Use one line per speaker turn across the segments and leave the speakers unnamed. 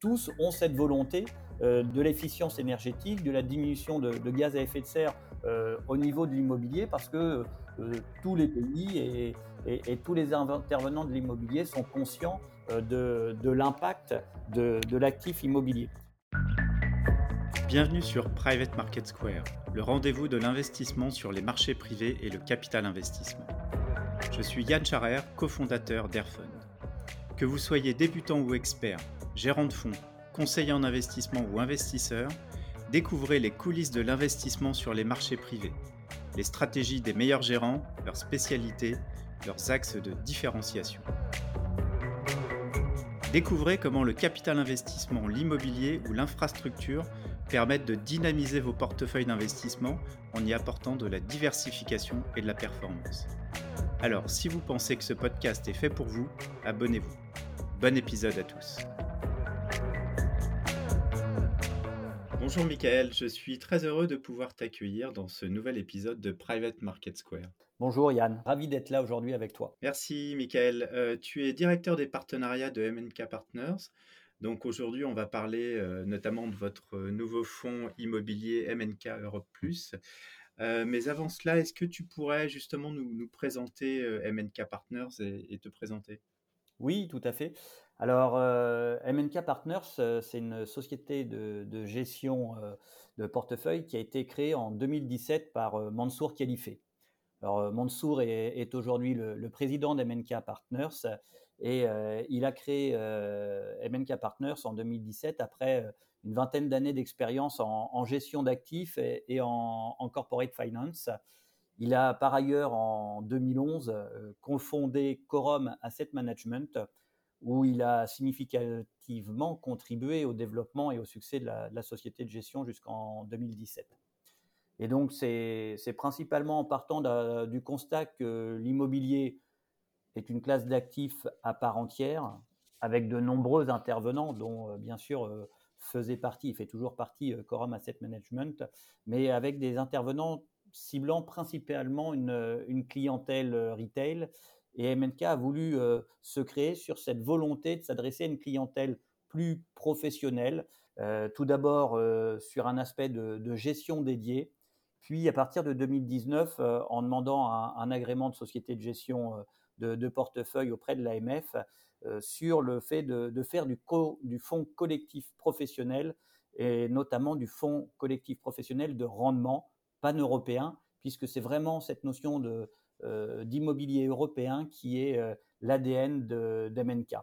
tous ont cette volonté de l'efficience énergétique, de la diminution de, gaz à effet de serre au niveau de l'immobilier, parce que tous les pays et, tous les intervenants de l'immobilier sont conscients de, l'impact de, de l'actif immobilier.
Bienvenue sur Private Market Square, le rendez-vous de l'investissement sur les marchés privés et le capital investissement. Je suis Yann Charer, cofondateur d'Airfund. Que vous soyez débutant ou expert, gérant de fonds, conseiller en investissement ou investisseur, découvrez les coulisses de l'investissement sur les marchés privés, les stratégies des meilleurs gérants, leurs spécialités, leurs axes de différenciation. Découvrez comment le capital investissement, l'immobilier ou l'infrastructure permettent de dynamiser vos portefeuilles d'investissement en y apportant de la diversification et de la performance. Alors, si vous pensez que ce podcast est fait pour vous, abonnez-vous. Bon épisode à tous. Bonjour Michael, je suis très heureux de pouvoir t'accueillir dans ce nouvel épisode de Private Market Square.
Bonjour Yann, ravi d'être là aujourd'hui avec toi.
Merci Michael, euh, tu es directeur des partenariats de MNK Partners. Donc aujourd'hui, on va parler euh, notamment de votre euh, nouveau fonds immobilier MNK Europe Plus. Euh, mais avant cela, est-ce que tu pourrais justement nous, présenter MNK Partners et, te présenter?
Oui, tout à fait. Alors, MNK Partners, c'est une société de, gestion de portefeuille qui a été créée en 2017 par Mansour Khalifé. Alors, Mansour est, aujourd'hui le, président d'MNK Partners et euh, il a créé euh, MNK Partners en 2017 après euh, une vingtaine d'années d'expérience en, gestion d'actifs et, en, corporate finance. Il a par ailleurs en 2011 confondé Quorum Asset Management où il a significativement contribué au développement et au succès de la, société de gestion jusqu'en 2017. Et donc c'est principalement en partant du constat que l'immobilier est une classe d'actifs à part entière, avec de nombreux intervenants, dont euh, bien sûr euh, faisait partie, il fait toujours partie euh, Quorum Asset Management, mais avec des intervenants ciblant principalement une, clientèle retail. Et MNK a voulu se créer sur cette volonté de s'adresser à une clientèle plus professionnelle, tout d'abord sur un aspect de, gestion dédié, puis à partir de 2019, en demandant un, agrément de société de gestion de, portefeuille auprès de l'AMF euh, sur le fait de, faire du, du fonds collectif professionnel et notamment du fonds collectif professionnel de rendement pan-européen, puisque c'est vraiment cette notion de, euh, d'immobilier européen qui est euh, l'ADN d'MNK.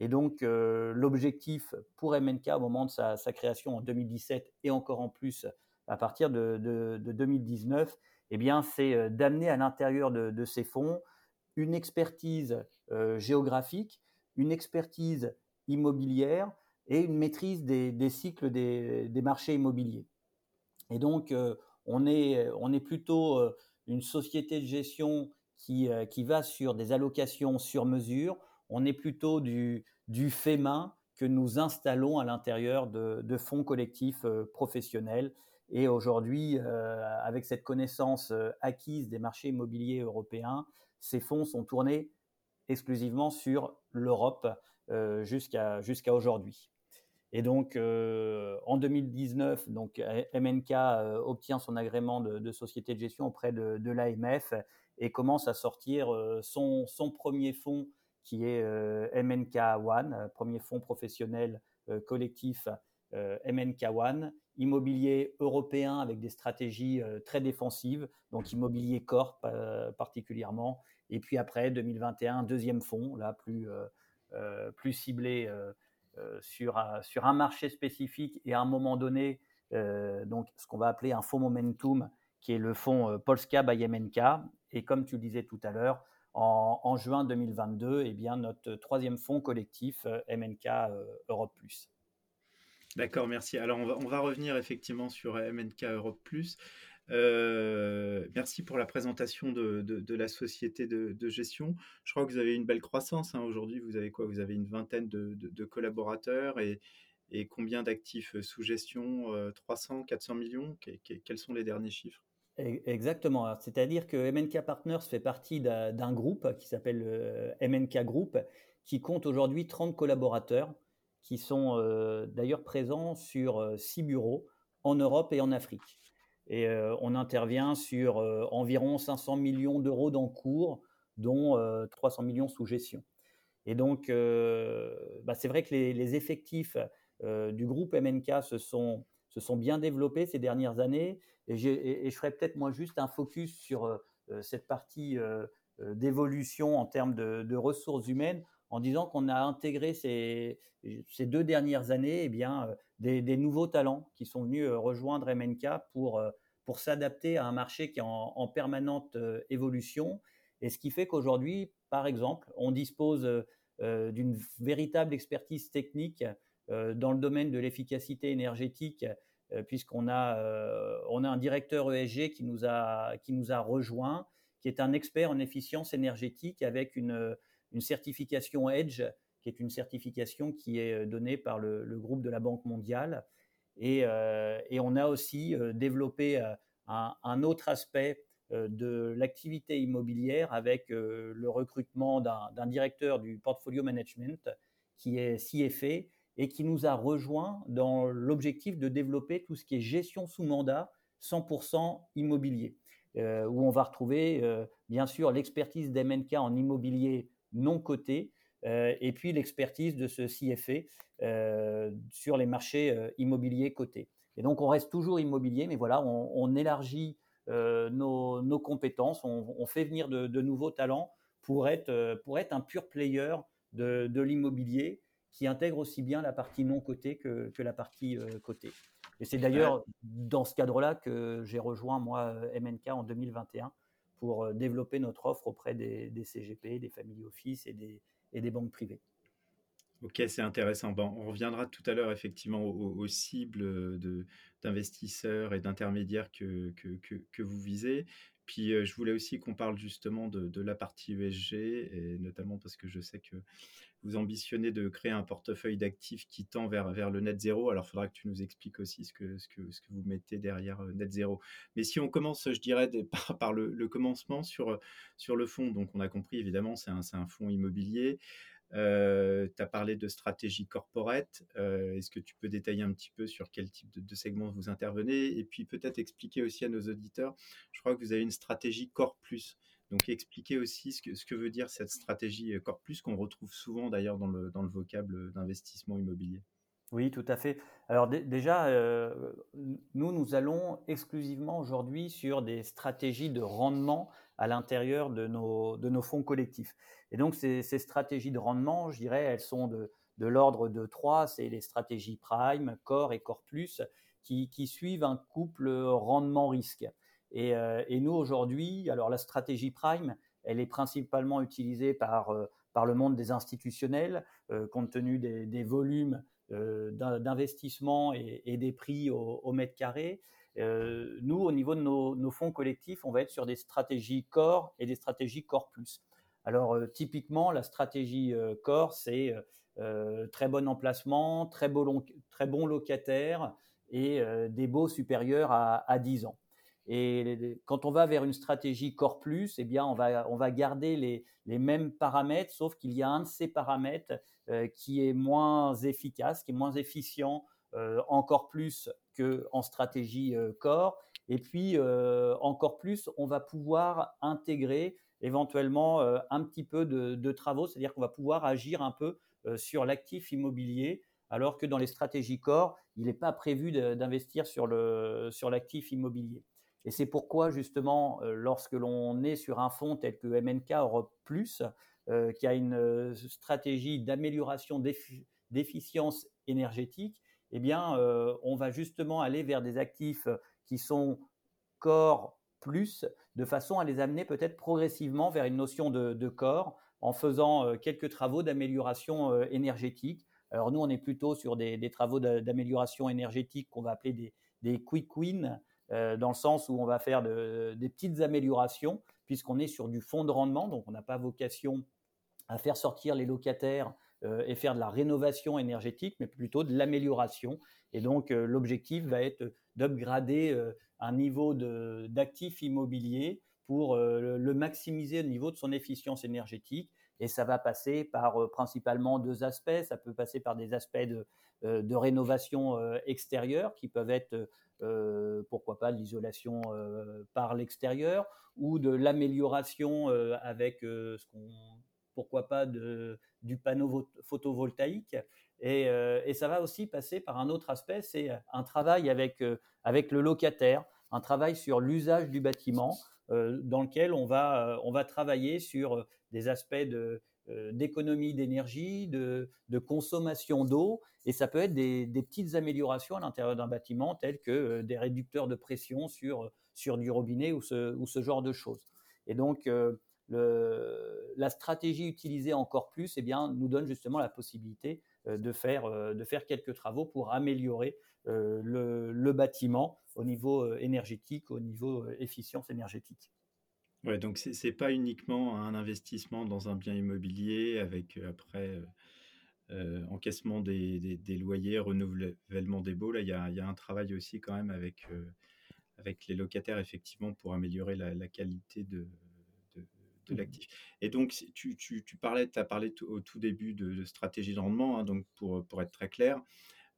Et donc, l'objectif pour MNK au moment de sa, création en 2017 et encore en plus à partir de, 2019, eh bien, c'est d'amener à l'intérieur de, ces fonds une expertise euh, géographique, une expertise immobilière et une maîtrise des, cycles des, marchés immobiliers. Et donc, euh, on, est, on est plutôt euh, une société de gestion qui, qui va sur des allocations sur mesure. On est plutôt du, du fait main que nous installons à l'intérieur de, de, fonds collectifs professionnels. Et aujourd'hui, avec cette connaissance acquise des marchés immobiliers européens, ces fonds sont tournés exclusivement sur l'Europe euh, jusqu'à jusqu'à aujourd'hui. Et donc, euh, en 2019, donc, MNK euh, obtient son agrément de, société de gestion auprès de, l'AMF et commence à sortir son, son, premier fonds qui est MNK One, premier fonds professionnel collectif MNK One, immobilier européen avec des stratégies euh, très défensives, donc immobilier corp euh, particulièrement. Et puis après, 2021, deuxième fonds, là plus, euh, plus ciblé sur, un, sur un marché spécifique et à un moment donné, donc ce qu'on va appeler un fonds momentum, qui est le fonds Polska by MNK. Et comme tu le disais tout à l'heure, en, juin 2022, eh bien, notre troisième fonds collectif, MNK Europe Plus.
D'accord, merci. Alors, on va, revenir effectivement sur MNK Europe Plus. Euh, merci pour la présentation de, la société de, gestion. Je crois que vous avez une belle croissance. Hein. Aujourd'hui, vous avez quoi? Vous avez une vingtaine de, collaborateurs et, combien d'actifs sous gestion? 300, 400 millions? Quels sont les derniers chiffres?
Exactement. C'est-à-dire que MNK Partners fait partie d'un groupe qui s'appelle euh, MNK Group, qui compte aujourd'hui 30 collaborateurs qui sont d'ailleurs présents sur six bureaux en Europe et en Afrique. Et on intervient sur environ 500 millions d'euros d'encours, dont 300 millions sous gestion. Et donc, bah, c'est vrai que les, effectifs du groupe MNK se sont bien développés ces dernières années. Et, je ferai peut-être moi juste un focus sur cette partie d'évolution en termes de, ressources humaines en disant qu'on a intégré ces, ces, deux dernières années eh bien, des, nouveaux talents qui sont venus rejoindre MNK pour, pour s'adapter à un marché qui est en, en permanente évolution. Et ce qui fait qu'aujourd'hui, par exemple, on dispose euh, d'une véritable expertise technique euh, dans le domaine de l'efficacité énergétique, euh, puisqu'on a, on a un directeur ESG qui nous, a, qui nous a rejoint, qui est un expert en efficience énergétique avec une, une certification EDGE, qui est une certification qui est donnée par le, groupe de la Banque mondiale. Et, et on a aussi développé un, autre aspect euh, de l'activité immobilière avec euh, le recrutement d'un directeur du portfolio management qui est CFA et qui nous a rejoint dans l'objectif de développer tout ce qui est gestion sous mandat 100% immobilier, euh, où on va retrouver bien sûr l'expertise d'MNK en immobilier non coté, et puis l'expertise de ce CFA sur les marchés immobiliers cotés. Et donc on reste toujours immobilier, mais voilà, on élargit euh, nos, compétences, on, fait venir de, nouveaux talents pour être, euh, pour être un pur player de, l'immobilier qui intègre aussi bien la partie non cotée que, la partie euh, cotée. Et c'est d'ailleurs dans ce cadre-là que j'ai rejoint, moi, MNK en 2021 pour développer notre offre auprès des, CGP, des family office et des, banques privées.
Ok, c'est intéressant. Bon, on reviendra tout à l'heure effectivement aux, cibles d'investisseurs et d'intermédiaires que, vous visez. Puis je voulais aussi qu'on parle justement de, la partie ESG, et notamment parce que je sais que vous ambitionnez de créer un portefeuille d'actifs qui tend vers, vers le net zéro. Alors il faudra que tu nous expliques aussi ce que, ce que, ce que vous mettez derrière net zéro. Mais si on commence, je dirais, par, le, commencement sur, sur le fonds, donc on a compris évidemment, c'est un, un fonds immobilier. Euh, tu as parlé de stratégie corporate. Euh, est-ce que tu peux détailler un petit peu sur quel type de, segment vous intervenez Et puis peut-être expliquer aussi à nos auditeurs, je crois que vous avez une stratégie Core Plus. Donc expliquer aussi ce que, ce que veut dire cette stratégie euh, Core Plus qu'on retrouve souvent d'ailleurs dans le, dans le vocable d'investissement immobilier.
Oui, tout à fait. Alors déjà, nous, nous allons exclusivement aujourd'hui sur des stratégies de rendement à l'intérieur de nos, fonds collectifs. Et donc, ces, stratégies de rendement, je dirais, elles sont de, l'ordre de trois. C'est les stratégies Prime, Core et Core Plus qui, suivent un couple rendement-risque. Et, euh, et, nous, aujourd'hui, alors la stratégie Prime, elle est principalement utilisée par, euh, le monde des institutionnels, euh, compte tenu des, volumes d'investissement et, des prix au mètre carré. Nous, au niveau de nos, fonds collectifs, on va être sur des stratégies Core et des stratégies Core Plus. Alors euh, typiquement, la stratégie euh, Core, c'est euh, très bon emplacement, très bon locataire et des baux supérieurs à, 10 ans. Et quand on va vers une stratégie Core Plus, eh bien, on va, on va garder les, les mêmes paramètres, sauf qu'il y a un de ces paramètres qui est moins efficace, qui est moins efficient encore plus qu'en stratégie Core. Et puis, encore plus, on va pouvoir intégrer éventuellement euh, un petit peu de, travaux, c'est-à-dire qu'on va pouvoir agir un peu euh, sur l'actif immobilier, alors que dans les stratégies corps, il n'est pas prévu d'investir sur l'actif immobilier. Et c'est pourquoi justement, euh, lorsque l'on est sur un fonds tel que MNK Europe Plus, qui a une stratégie d'amélioration d'efficience énergétique, eh bien, on va justement aller vers des actifs qui sont corps plus, de façon à les amener peut-être progressivement vers une notion de, corps en faisant euh, quelques travaux d'amélioration euh, énergétique. Alors nous, on est plutôt sur des, travaux d'amélioration énergétique qu'on va appeler des, quick wins, euh, dans le sens où on va faire des petites améliorations, puisqu'on est sur du fonds de rendement, donc on n'a pas vocation à faire sortir les locataires et faire de la rénovation énergétique, mais plutôt de l'amélioration. Et donc l'objectif va être d'upgrader un niveau d'actifs immobiliers pour euh, le maximiser au niveau de son efficience énergétique Et ça va passer par principalement deux aspects. Ça peut passer par des aspects de, de rénovation extérieure qui peuvent être, pourquoi pas, de l'isolation par l'extérieur ou de l'amélioration avec ce qu'on pourquoi pas du panneau photovoltaïque. Et, et, ça va aussi passer par un autre aspect, c'est un travail avec, avec le locataire, un travail sur l'usage du bâtiment, dans lequel on va, on va travailler sur des aspects de, d'économie d'énergie, de, consommation d'eau, et ça peut être des, des petites améliorations à l'intérieur d'un bâtiment, telles que des réducteurs de pression sur, sur du robinet ou ce, ou ce genre de choses. Et donc, la stratégie utilisée encore plus eh bien, nous donne justement la possibilité euh, de faire, euh, de faire quelques travaux pour améliorer euh, le, bâtiment au niveau énergétique, au niveau efficience énergétique.
Ouais, donc c'est n'est pas uniquement un investissement dans un bien immobilier avec après encaissement des, loyers, renouvellement des baux. Là, il y a, un travail aussi quand même avec, avec les locataires effectivement pour améliorer la qualité de, de mmh l'actif. Et donc, tu, tu, tu parlais, tu as parlé au tout début de, stratégie de rendement, hein, donc pour, pour être très clair,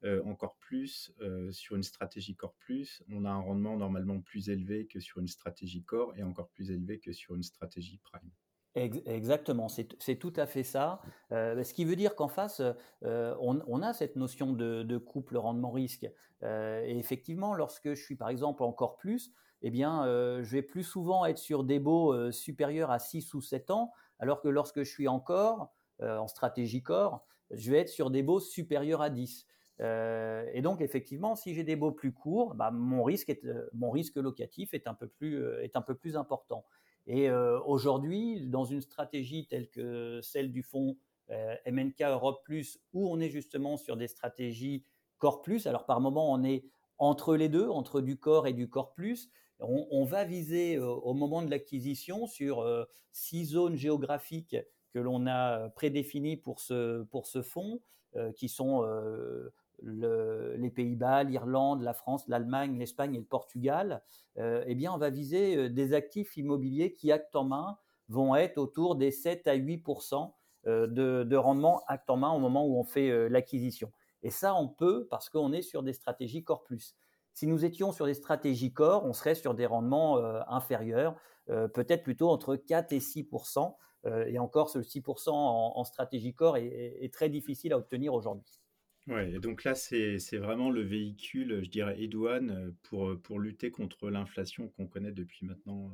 euh, encore plus euh, sur une stratégie Core Plus, on a un rendement normalement plus élevé que sur une stratégie Core et encore plus élevé que sur une stratégie Prime.
Exactement, c'est tout à fait ça. Euh, ce qui veut dire qu'en face, on, on, a cette notion de, de couple rendement-risque. et effectivement, lorsque je suis par exemple encore plus, eh bien, euh, je vais plus souvent être sur des baux euh, supérieurs à 6 ou 7 ans, alors que lorsque je suis encore euh, en stratégie corps, je vais être sur des baux supérieurs à 10. et donc, effectivement, si j'ai des baux plus courts, bah, mon, risque mon risque locatif est un peu plus, est un peu plus important. Et aujourd'hui, dans une stratégie telle que celle du fonds MNK Europe Plus, où on est justement sur des stratégies Core Plus, alors par moment on est entre les deux, entre du corps et du corps plus, on, va viser euh, au moment de l'acquisition sur euh, six zones géographiques que l'on a prédéfinies pour ce, pour ce fonds, euh, qui sont les Pays-Bas, l'Irlande, la France, l'Allemagne, l'Espagne et le Portugal. eh bien, on va viser des actifs immobiliers qui, acte en main, vont être autour des 7 à 8 de, de rendement acte en main au moment où on fait l'acquisition. Et ça, on peut parce qu'on est sur des stratégies Core. Si nous étions sur des stratégies corps, on serait sur des rendements euh, inférieurs, euh, peut-être plutôt entre 4 et 6% euh, Et encore, ce 6 en, en, stratégie corps est, très difficile à obtenir aujourd'hui.
Ouais, et donc là, c'est vraiment le véhicule, je dirais, Edouane, pour, pour lutter contre l'inflation qu'on connaît depuis maintenant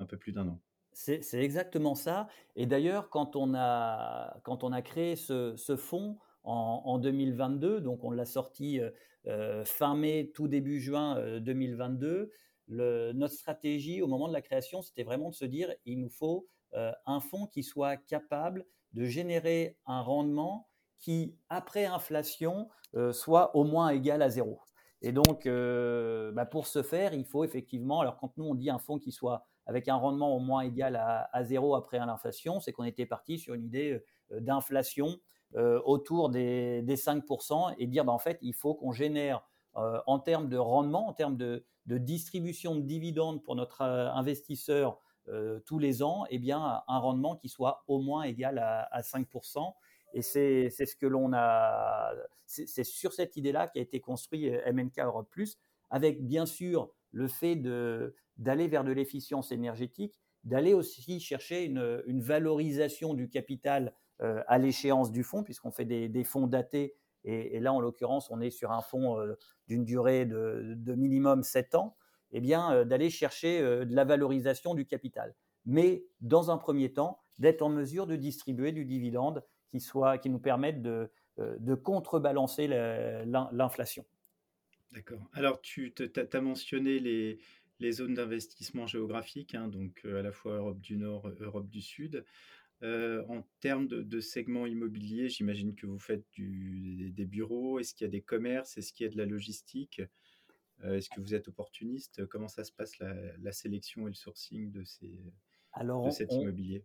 un peu plus d'un an.
C'est exactement ça. Et d'ailleurs, quand, on a, quand on a créé ce, ce fonds en, en, 2022, donc on l'a sorti euh, fin mai, tout début juin 2022, euh, notre stratégie au moment de la création, c'était vraiment de se dire, il nous faut euh, un fonds qui soit capable de générer un rendement qui, après inflation, soit au moins égal à zéro. Et donc, bah, pour ce faire, il faut effectivement, alors quand nous on dit un fonds qui soit avec un rendement au moins égal à, à zéro après l'inflation, c'est qu'on était parti sur une idée d'inflation euh, autour des, 5% et dire bah, en fait il faut qu'on génère euh, en termes de rendement, en termes de, distribution de dividendes pour notre euh, investisseur tous les ans, eh bien un rendement qui soit au moins égal à, 5%. Et c'est ce que l'on a, c'est sur cette idée-là qu'a été construit MNK Europe Plus, avec bien sûr le fait d'aller vers de l'efficience énergétique, d'aller aussi chercher une, valorisation du capital euh, à l'échéance du fonds, puisqu'on fait des, fonds datés. Et, là, en l'occurrence, on est sur un fonds euh, d'une durée de, minimum 7 ans. Eh bien, euh, d'aller chercher de la valorisation du capital. Mais dans un premier temps, d'être en mesure de distribuer du dividende qui, soit, qui nous permette de, contrebalancer l'inflation.
D'accord. Alors, tu as mentionné les, les zones d'investissement géographique, hein, donc à la fois Europe du Nord, Europe du Sud. Euh, en termes de, segments immobiliers, j'imagine que vous faites des, bureaux. Est-ce qu'il y a des commerces Est-ce qu'il y a de la logistique? Euh, Est-ce que vous êtes opportuniste? Comment ça se passe la, sélection et le sourcing de, ces, de cet immobilier?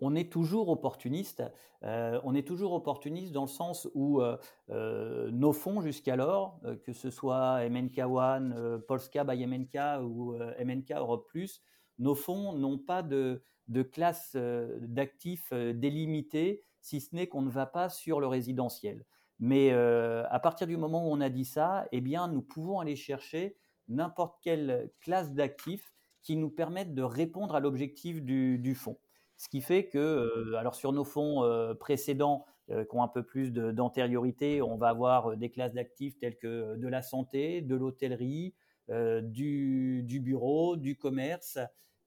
on est toujours opportuniste. Euh, on est toujours opportuniste dans le sens où nos fonds jusqu'alors, que ce soit MNK One, Polska by MNK ou MNK Europe Plus, nos fonds n'ont pas de, de classe d'actifs délimitée, si ce n'est qu'on ne va pas sur le résidentiel. Mais à partir du moment où on a dit ça, eh bien, nous pouvons aller chercher n'importe quelle classe d'actifs qui nous permettent de répondre à l'objectif du, fonds. Ce qui fait que, alors sur nos fonds précédents, qui ont un peu plus d'antériorité, on va avoir des classes d'actifs telles que de la santé, de l'hôtellerie, du, bureau, du commerce,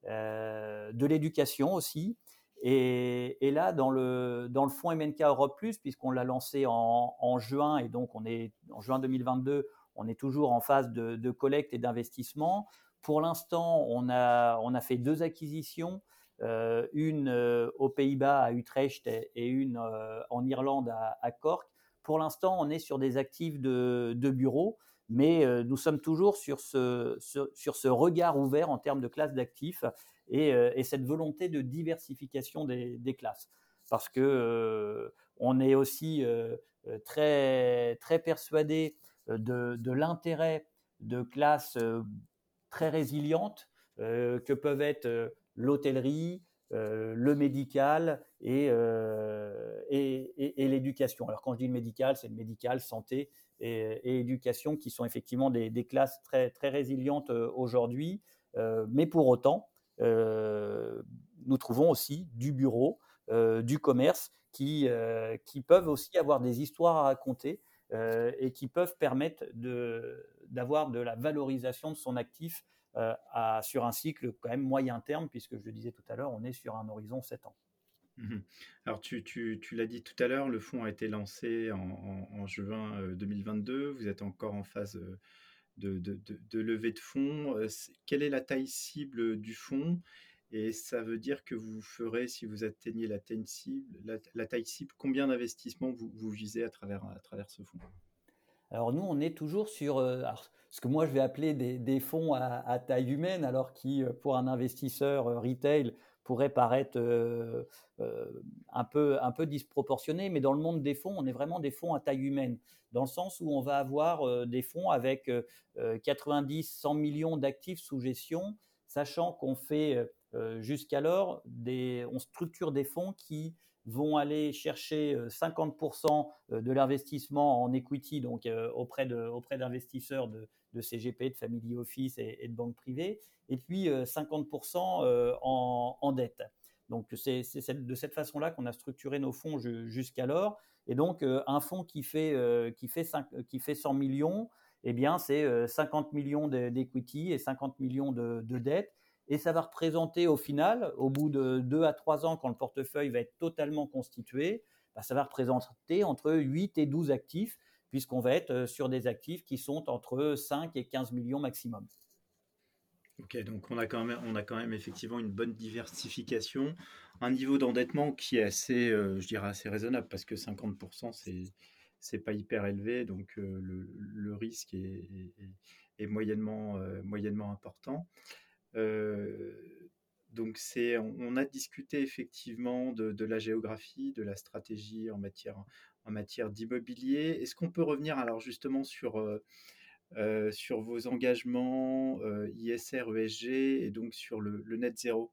de l'éducation aussi. Et, là, dans le, dans le fonds MNK Europe Plus, puisqu'on l'a lancé en, juin, et donc on est en juin 2022, on est toujours en phase de, collecte et d'investissement. Pour l'instant, on a, on a fait deux acquisitions, euh, une euh, aux Pays-Bas à Utrecht et une euh, en Irlande à, Cork. Pour l'instant, on est sur des actifs de, de bureau, mais nous sommes toujours sur ce, sur ce regard ouvert en termes de classe d'actifs euh, et, cette volonté de diversification des, classes. Parce que euh, on est aussi euh, très, très persuadé de, l'intérêt de classes très résilientes que peuvent être l'hôtellerie, le médical et, et, l'éducation. Alors quand je dis le médical, c'est le médical, santé et, éducation qui sont effectivement des, classes très, résilientes aujourd'hui. mais pour autant, euh, nous trouvons aussi du bureau, euh, du commerce qui, euh, peuvent aussi avoir des histoires à raconter et qui peuvent permettre d'avoir de, la valorisation de son actif sur un cycle quand même moyen terme, puisque je le disais tout à l'heure, on est sur un horizon 7 ans.
Mmh Alors, tu, l'as dit tout à l'heure, le fonds a été lancé en, juin 2022. Vous êtes encore en phase de, levée de fonds. Quelle est la taille cible du fonds? Et ça veut dire que vous ferez, si vous atteignez la taille cible, la, taille cible combien d'investissements vous, vous, visez à travers, à ce fonds?
Alors nous, on est toujours sur ce que moi je vais appeler des, fonds à, taille humaine, alors qui, pour un investisseur retail, pourrait paraître un, peu, un peu disproportionné, mais dans le monde des fonds, on est vraiment des fonds à taille humaine. Dans le sens où on va avoir euh, des fonds avec 90, euh, 100 millions d'actifs sous gestion, sachant qu'on fait euh, jusqu'alors, on structure des fonds qui vont aller chercher 50% de l'investissement en equity, donc auprès, d'investisseurs de, CGP, de family office et, de banques privées, et puis 50% en, en, dette. Donc c'est de cette façon-là qu'on a structuré nos fonds jusqu'alors. Et donc, euh, un fonds qui fait, euh, qui, fait qui fait 100 millions, eh bien, c'est 50 euh, millions d'equity et 50 millions de, dettes. Et ça va représenter au final, au bout de 2 à 3 ans, quand le portefeuille va être totalement constitué, bah, ça va représenter entre 8 et 12 actifs, puisqu'on va être sur des actifs qui sont entre 5 et 15 millions maximum.
Ok, donc on a, quand même, on a quand même effectivement une bonne diversification, un niveau d'endettement qui est assez, euh, je dirais, assez raisonnable parce que 50%, c'est c'est pas hyper élevé, donc euh, le, risque est, moyennement, euh, moyennement important. Donc c'est, on, a discuté effectivement de, la géographie, de la stratégie en matière, en matière d'immobilier. Est-ce qu'on peut revenir alors justement sur euh, sur vos engagements euh, ISR, ESG et donc sur le, net zéro?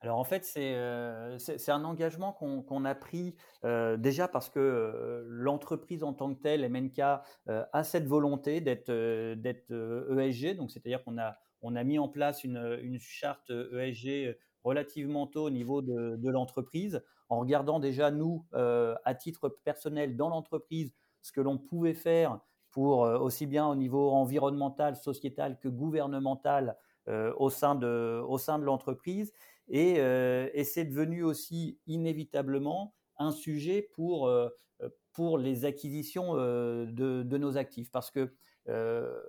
Alors en fait, c'est euh, un engagement qu'on a pris déjà parce que l'entreprise en tant que telle, MNK, a cette volonté d'être ESG. E donc c'est-à-dire qu'on a, on a mis en place une, charte ESG relativement tôt au niveau de, l'entreprise, en regardant déjà nous, à titre personnel dans l'entreprise, ce que l'on pouvait faire pour euh, aussi bien au niveau environnemental, sociétal que gouvernemental euh, au sein de, l'entreprise. Et, euh, c'est devenu aussi inévitablement un sujet pour, pour les acquisitions de, de, nos actifs. Parce que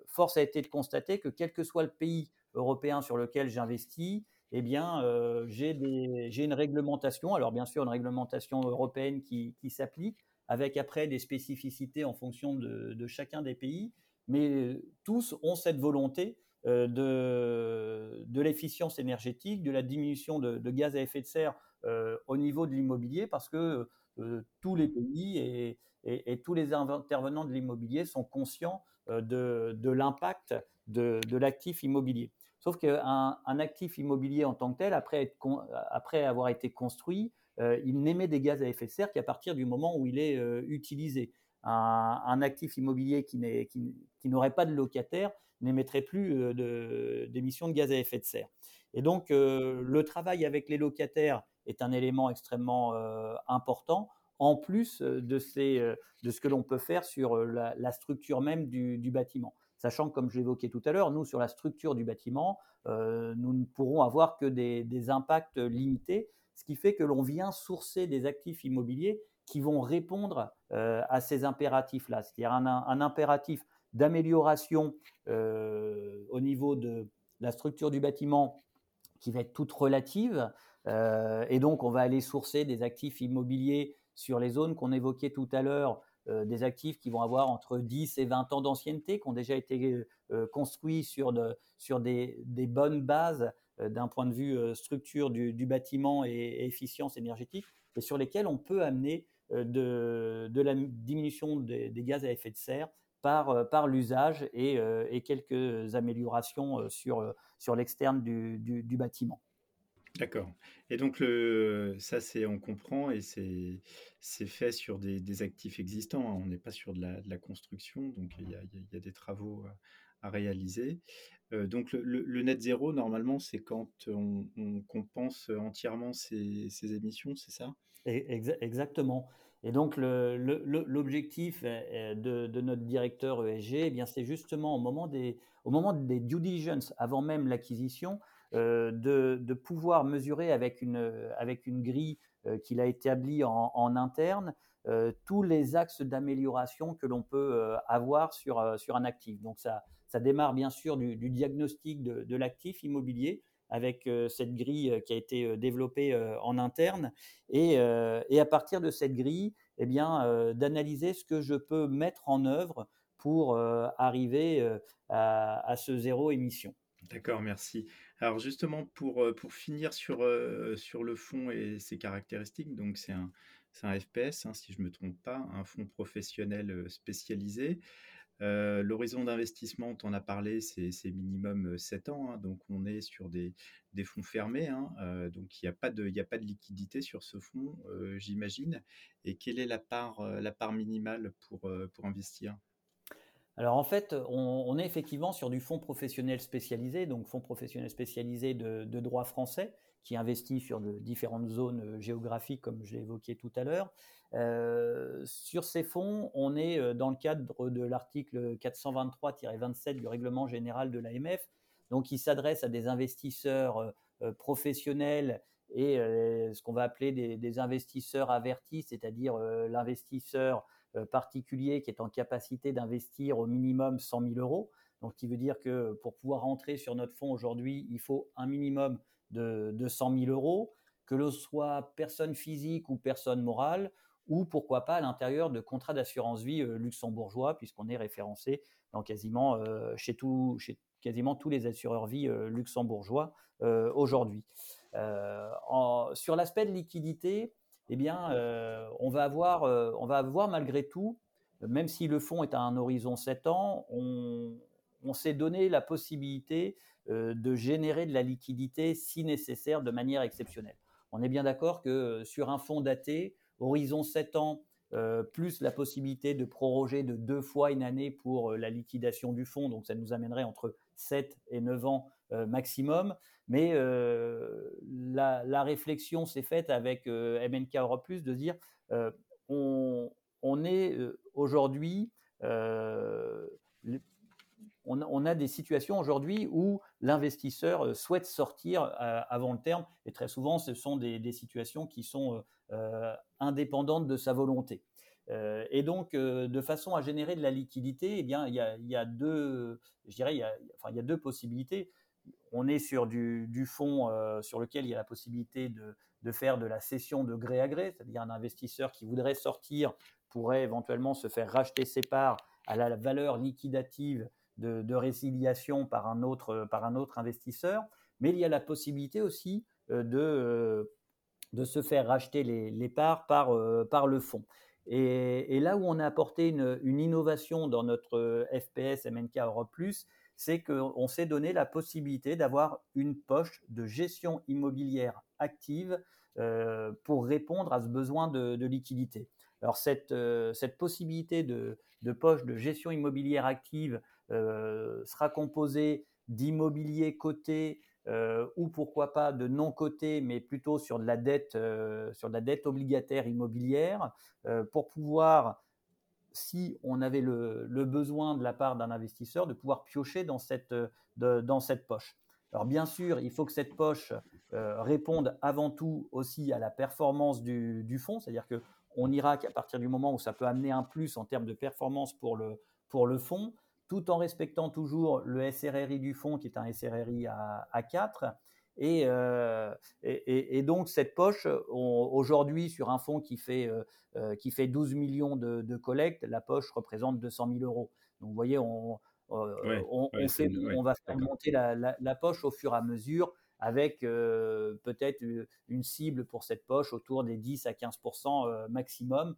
force a été de constater que quel que soit le pays européen sur lequel j'investis, eh bien, j'ai une réglementation, alors bien sûr une réglementation européenne qui, s'applique, avec après des spécificités en fonction de, chacun des pays, mais tous ont cette volonté euh, de, l'efficience énergétique, de la diminution de, gaz à effet de serre euh, au niveau de l'immobilier, parce que euh, tous les pays et, et, tous les intervenants de l'immobilier sont conscients de, de l'impact de, l'actif immobilier. Sauf qu'un un actif immobilier en tant que tel, après, avoir été construit, il n'émet des gaz à effet de serre qu'à partir du moment où il est utilisé. Un, actif immobilier qui n'aurait pas de locataire n'émettrait plus d'émissions de, gaz à effet de serre. Et donc, le travail avec les locataires est un élément extrêmement important, en plus de, ce que l'on peut faire sur la, structure même du, bâtiment. Sachant que, comme je l'évoquais tout à l'heure, nous, sur la structure du bâtiment, nous ne pourrons avoir que des, impacts limités, ce qui fait que l'on vient sourcer des actifs immobiliers qui vont répondre à ces impératifs-là. C'est-à-dire un, impératif d'amélioration au niveau de la structure du bâtiment qui va être toute relative. et donc, on va aller sourcer des actifs immobiliers sur les zones qu'on évoquait tout à l'heure, euh, des actifs qui vont avoir entre 10 et 20 ans d'ancienneté, qui ont déjà été euh, construits sur, sur des, bonnes bases euh, d'un point de vue structure du, bâtiment et, efficience énergétique, et sur lesquels on peut amener de, la diminution des, gaz à effet de serre par, par l'usage et, quelques améliorations sur, sur l'externe du bâtiment.
D'accord. Et donc le ça c'est on comprend et c'est c'est fait sur des actifs existants, hein. On n'est pas sur de la construction, donc il y a y a des travaux, à réaliser. donc le net zéro normalement, c'est quand on compense entièrement ses émissions, c'est ça?
exactement. Et donc l'objectif, de notre directeur ESG, eh bien c'est justement au moment des au moment des due diligence, avant même l'acquisition, euh, de, pouvoir mesurer avec une, grille euh, qu'il a établie en, interne euh, tous les axes d'amélioration que l'on peut avoir sur, un actif. Donc ça, ça démarre bien sûr du, diagnostic de, l'actif immobilier avec cette grille qui a été développée en interne et, à partir de cette grille, eh bien, d'analyser ce que je peux mettre en œuvre pour arriver à, ce zéro émission.
D'accord, merci. Alors justement, pour, finir sur, le fond et ses caractéristiques, donc c'est un, un FPS, hein, si je ne me trompe pas, un fonds professionnel spécialisé. L'horizon d'investissement, on a parlé, c'est minimum 7 ans, hein, donc on est sur des, fonds fermés, hein, donc il n'y a, pas de, a pas de liquidité sur ce fonds, j'imagine. Et quelle est la part, minimale pour investir?
Alors en fait, on, est effectivement sur du fonds professionnel spécialisé, donc fonds professionnel spécialisé de, droit français, qui investit sur différentes zones euh, géographiques, comme je l'ai évoqué tout à l'heure. Euh, sur ces fonds, on est euh, dans le cadre de l'article 423-27 du règlement général de l'AMF, donc qui s'adresse à des investisseurs professionnels et ce qu'on va appeler des, investisseurs avertis, c'est-à-dire l'investisseur particulier qui est en capacité d'investir au minimum 100 000 euros. Donc, qui veut dire que pour pouvoir rentrer sur notre fonds aujourd'hui, il faut un minimum de, de 100 000 euros, que l'on soit personne physique ou personne morale, ou pourquoi pas à l'intérieur de contrats d'assurance vie euh, luxembourgeois, puisqu'on est référencé dans quasiment, euh, chez, tout, chez quasiment tous les assureurs vie luxembourgeois aujourd'hui. sur l'aspect de liquidité, eh bien, euh, on, va avoir, euh, on va avoir malgré tout, même si le fonds est à un horizon 7 ans, on, s'est donné la possibilité euh, de générer de la liquidité si nécessaire de manière exceptionnelle. On est bien d'accord que sur un fonds daté, horizon 7 ans, plus la possibilité de proroger de deux fois une année pour la liquidation du fonds, donc ça nous amènerait entre 7 et 9 ans maximum. Mais la, réflexion s'est faite avec MNK Europe Plus de dire on, on, est aujourd'hui on, a des situations aujourd'hui où l'investisseur souhaite sortir avant le terme, et très souvent, ce sont des, situations qui sont indépendantes de sa volonté. et donc, de façon à générer de la liquidité, eh bien, il y a, deux, je dirais, il enfin, il y a deux possibilités on est sur du, fonds euh, sur lequel il y a la possibilité de, faire de la cession de gré à gré, c'est-à-dire un investisseur qui voudrait sortir pourrait éventuellement se faire racheter ses parts à la valeur liquidative de, résiliation par un, autre, par un autre investisseur, mais il y a la possibilité aussi euh, de, euh, de se faire racheter les, parts par, par le fonds. Et, là où on a apporté une, innovation dans notre FPS MNK Europe c'est qu'on s'est donné la possibilité d'avoir une poche de gestion immobilière active pour répondre à ce besoin de, liquidité. Alors cette, cette possibilité de, poche de gestion immobilière active sera composée d'immobilier coté euh, ou pourquoi pas de non coté, mais plutôt sur de la dette, euh, sur de la dette obligataire immobilière, euh, pour pouvoir, si on avait le, besoin de la part d'un investisseur, de pouvoir piocher dans cette, dans cette poche. Alors bien sûr, il faut que cette poche réponde avant tout aussi à la performance du, du fonds, c'est-à-dire que on ira qu'à partir du moment où ça peut amener un plus en termes de performance pour le, pour le fonds, tout en respectant toujours le SRRI du fonds, qui est un SRRI à, 4. Euh, et, et, donc cette poche, aujourd'hui sur un fonds qui fait, euh, euh, qui fait 12 millions de, de collectes, la poche représente 200 000 euros. Donc vous voyez, on, on, va faire monter la, la, poche au fur et à mesure avec peut-être une cible pour cette poche autour des 10 à 15% maximum.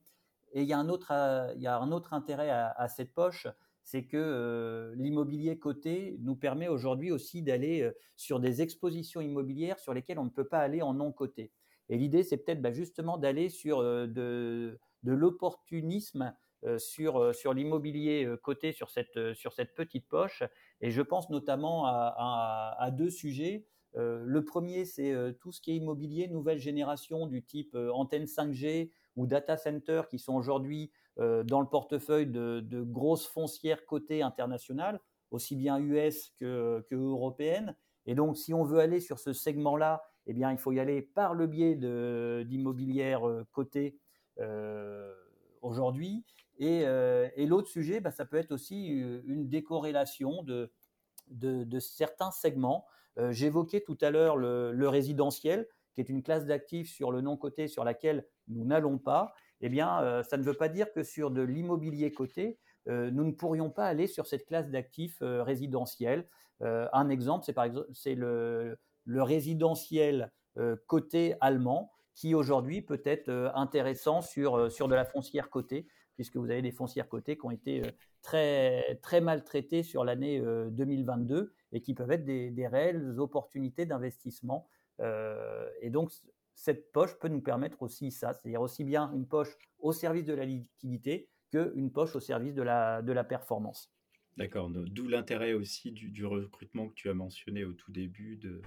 Et il y, a un autre, il y a un autre intérêt à, à cette poche, c'est que euh, l'immobilier coté nous permet aujourd'hui aussi d'aller euh, sur des expositions immobilières sur lesquelles on ne peut pas aller en non coté. Et l'idée, c'est peut-être bah, justement d'aller sur euh, de, l'opportunisme sur, l'immobilier coté sur cette, petite poche. Et je pense notamment à, deux sujets. le premier, c'est tout ce qui est immobilier nouvelle génération du type antenne 5G ou data center qui sont aujourd'hui dans le portefeuille de, grosses foncières cotées internationales, aussi bien US que, que européennes. Et donc, si on veut aller sur ce segment-là, eh bien, il faut y aller par le biais d'immobilière euh, cotée euh, aujourd'hui. Et, l'autre sujet, bah, ça peut être aussi une décorrélation de, certains segments. J'évoquais tout à l'heure le, le, résidentiel, qui est une classe d'actifs sur le non coté sur laquelle nous n'allons pas eh bien, euh, ça ne veut pas dire que sur de l'immobilier coté, euh, nous ne pourrions pas aller sur cette classe d'actifs euh, résidentiels. un exemple, c'est par exemple le, résidentiel coté allemand qui aujourd'hui peut être intéressant sur, sur de la foncière cotée, puisque vous avez des foncières cotées qui ont été très, très maltraitées sur l'année 2022 et qui peuvent être des, des réelles opportunités d'investissement. et donc, cette poche peut nous permettre aussi ça, c'est-à-dire aussi bien une poche au service de la liquidité qu'une poche au service de la, de la performance.
D'accord, d'où l'intérêt aussi du, recrutement que tu as mentionné au tout début de,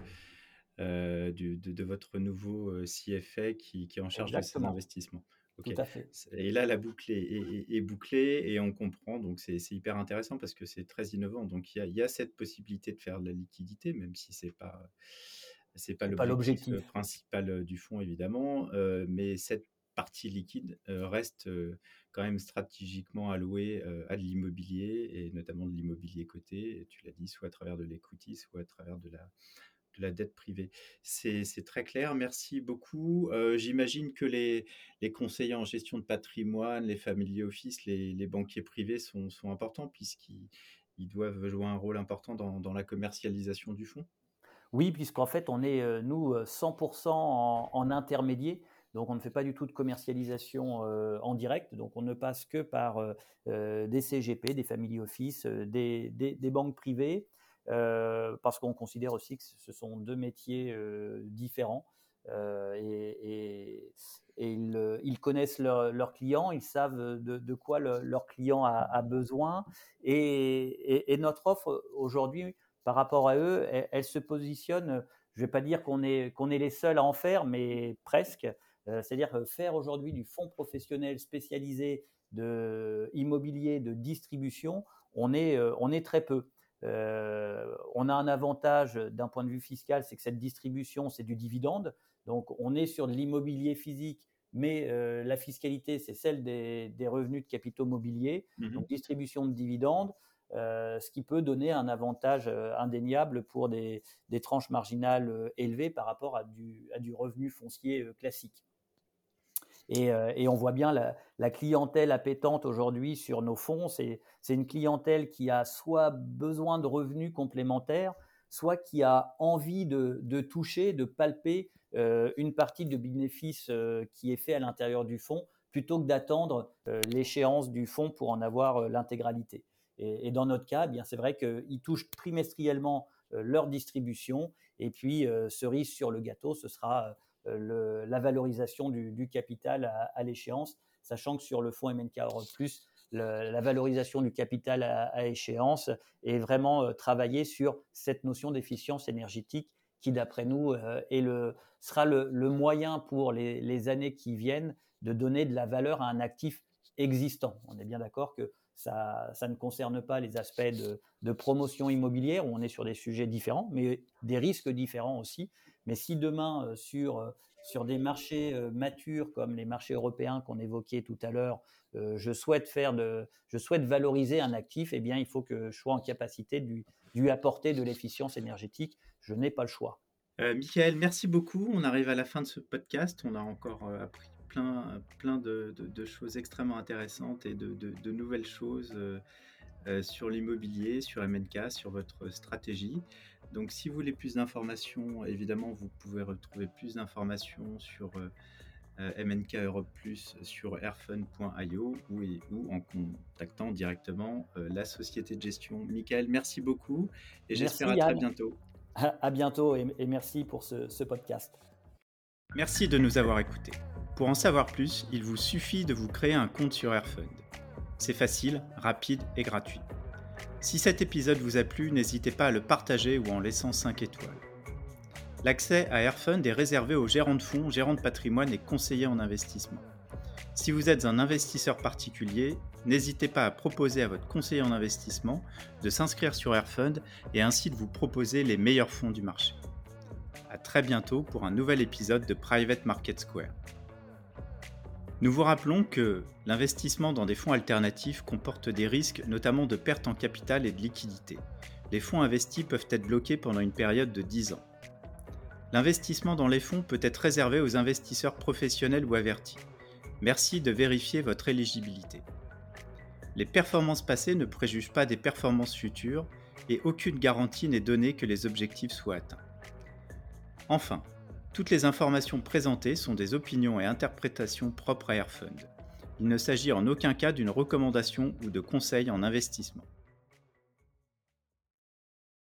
euh, de, votre nouveau euh, CFA qui, qui est en charge de cet investissement.
Tout à fait.
Et là, la boucle est, bouclée et on comprend. Donc, c'est hyper intéressant parce que c'est très innovant. Donc, il y a, y a, cette possibilité de faire de la liquidité, même si c'est pas c'est pas l'objectif euh, principal euh, du fonds, évidemment, euh, mais cette partie liquide reste quand même stratégiquement allouée à de l'immobilier et notamment de l'immobilier coté, tu l'as dit, soit à travers de l'equity, soit à travers de la, de la dette privée. C'est très clair, merci beaucoup. J'imagine que les, les, conseillers en gestion de patrimoine, les family office, les, les banquiers privés sont, sont importants puisqu'ils doivent jouer un rôle important dans, dans la commercialisation du fonds.
Oui, puisqu'en fait, on est, euh, nous, 100% euh, en, intermédiaire. Donc, on ne fait pas du tout de commercialisation euh, en direct. Donc, on ne passe que par des CGP, des family office, des, banques privées, parce qu'on considère aussi que ce sont deux métiers différents. et, ils, connaissent leurs clients, ils savent de, quoi leur client a, besoin. et notre offre aujourd'hui, par rapport à eux, elle, se positionne, je ne vais pas dire qu'on est, qu'on est les seuls à en faire, mais presque. Euh, c'est-à-dire faire aujourd'hui du fonds professionnel spécialisé de immobilier de distribution, on est, euh, on est très peu. Euh, on a un avantage d'un point de vue fiscal, c'est que cette distribution, c'est du dividende. Donc, on est sur de l'immobilier physique, mais la fiscalité, c'est celle des, revenus de capitaux mobiliers. Mmh Donc, distribution de dividendes. Euh, ce qui peut donner un avantage euh, indéniable pour des, tranches marginales euh, élevées par rapport à du, revenu foncier classique. Et, on voit bien la, clientèle appétente aujourd'hui sur nos fonds. C'est une clientèle qui a soit besoin de revenus complémentaires, soit qui a envie de, toucher, de palper une partie du bénéfice qui est fait à l'intérieur du fonds plutôt que d'attendre l'échéance du fonds pour en avoir l'intégralité. Et, dans notre cas, eh bien c'est vrai qu'ils touchent trimestriellement leur distribution. Et puis, cerise sur le gâteau, ce sera la valorisation du, capital à, l'échéance, sachant que sur le fonds MNK Europe Plus, la valorisation du capital à, échéance est vraiment travaillée sur cette notion d'efficience énergétique qui, d'après nous, sera le, moyen pour les, années qui viennent de donner de la valeur à un actif existant. On est bien d'accord que ça, ne concerne pas les aspects de, promotion immobilière où on est sur des sujets différents, mais des risques différents aussi. Mais si demain, euh, sur, euh, sur des marchés euh, matures comme les marchés européens qu'on évoquait tout à l'heure, je, souhaite faire de, je souhaite valoriser un actif, eh bien, il faut que je sois en capacité de lui, apporter de l'efficience énergétique. Je n'ai pas le choix.
Michael, merci beaucoup. On arrive à la fin de ce podcast. On a encore appris plein, plein de, choses extrêmement intéressantes et de, nouvelles choses euh, euh, sur l'immobilier, sur MNK, sur votre stratégie. Donc si vous voulez plus d'informations, évidemment, vous pouvez retrouver plus d'informations sur euh, MNK Europe Plus sur airfun.io ou, ou, en contactant directement la société de gestion. Michael, merci beaucoup et j'espère à très bientôt.
À, bientôt et, merci pour ce, ce podcast.
Merci de nous avoir écoutés. Pour en savoir plus, il vous suffit de vous créer un compte sur Airfund. C'est facile, rapide et gratuit. Si cet épisode vous a plu, n'hésitez pas à le partager ou en laissant 5 étoiles. L'accès à Airfund est réservé aux gérants de fonds, gérants de patrimoine et conseillers en investissement. Si vous êtes un investisseur particulier, n'hésitez pas à proposer à votre conseiller en investissement de s'inscrire sur Airfund et ainsi de vous proposer les meilleurs fonds du marché. A très bientôt pour un nouvel épisode de Private Market Square. Nous vous rappelons que l'investissement dans des fonds alternatifs comporte des risques, notamment de perte en capital et de liquidité. Les fonds investis peuvent être bloqués pendant une période de 10 ans. L'investissement dans les fonds peut être réservé aux investisseurs professionnels ou avertis. Merci de vérifier votre éligibilité. Les performances passées ne préjugent pas des performances futures et aucune garantie n'est donnée que les objectifs soient atteints. Enfin, toutes les informations présentées sont des opinions et interprétations propres à Airfund. Il ne s'agit en aucun cas d'une recommandation ou de conseil en investissement.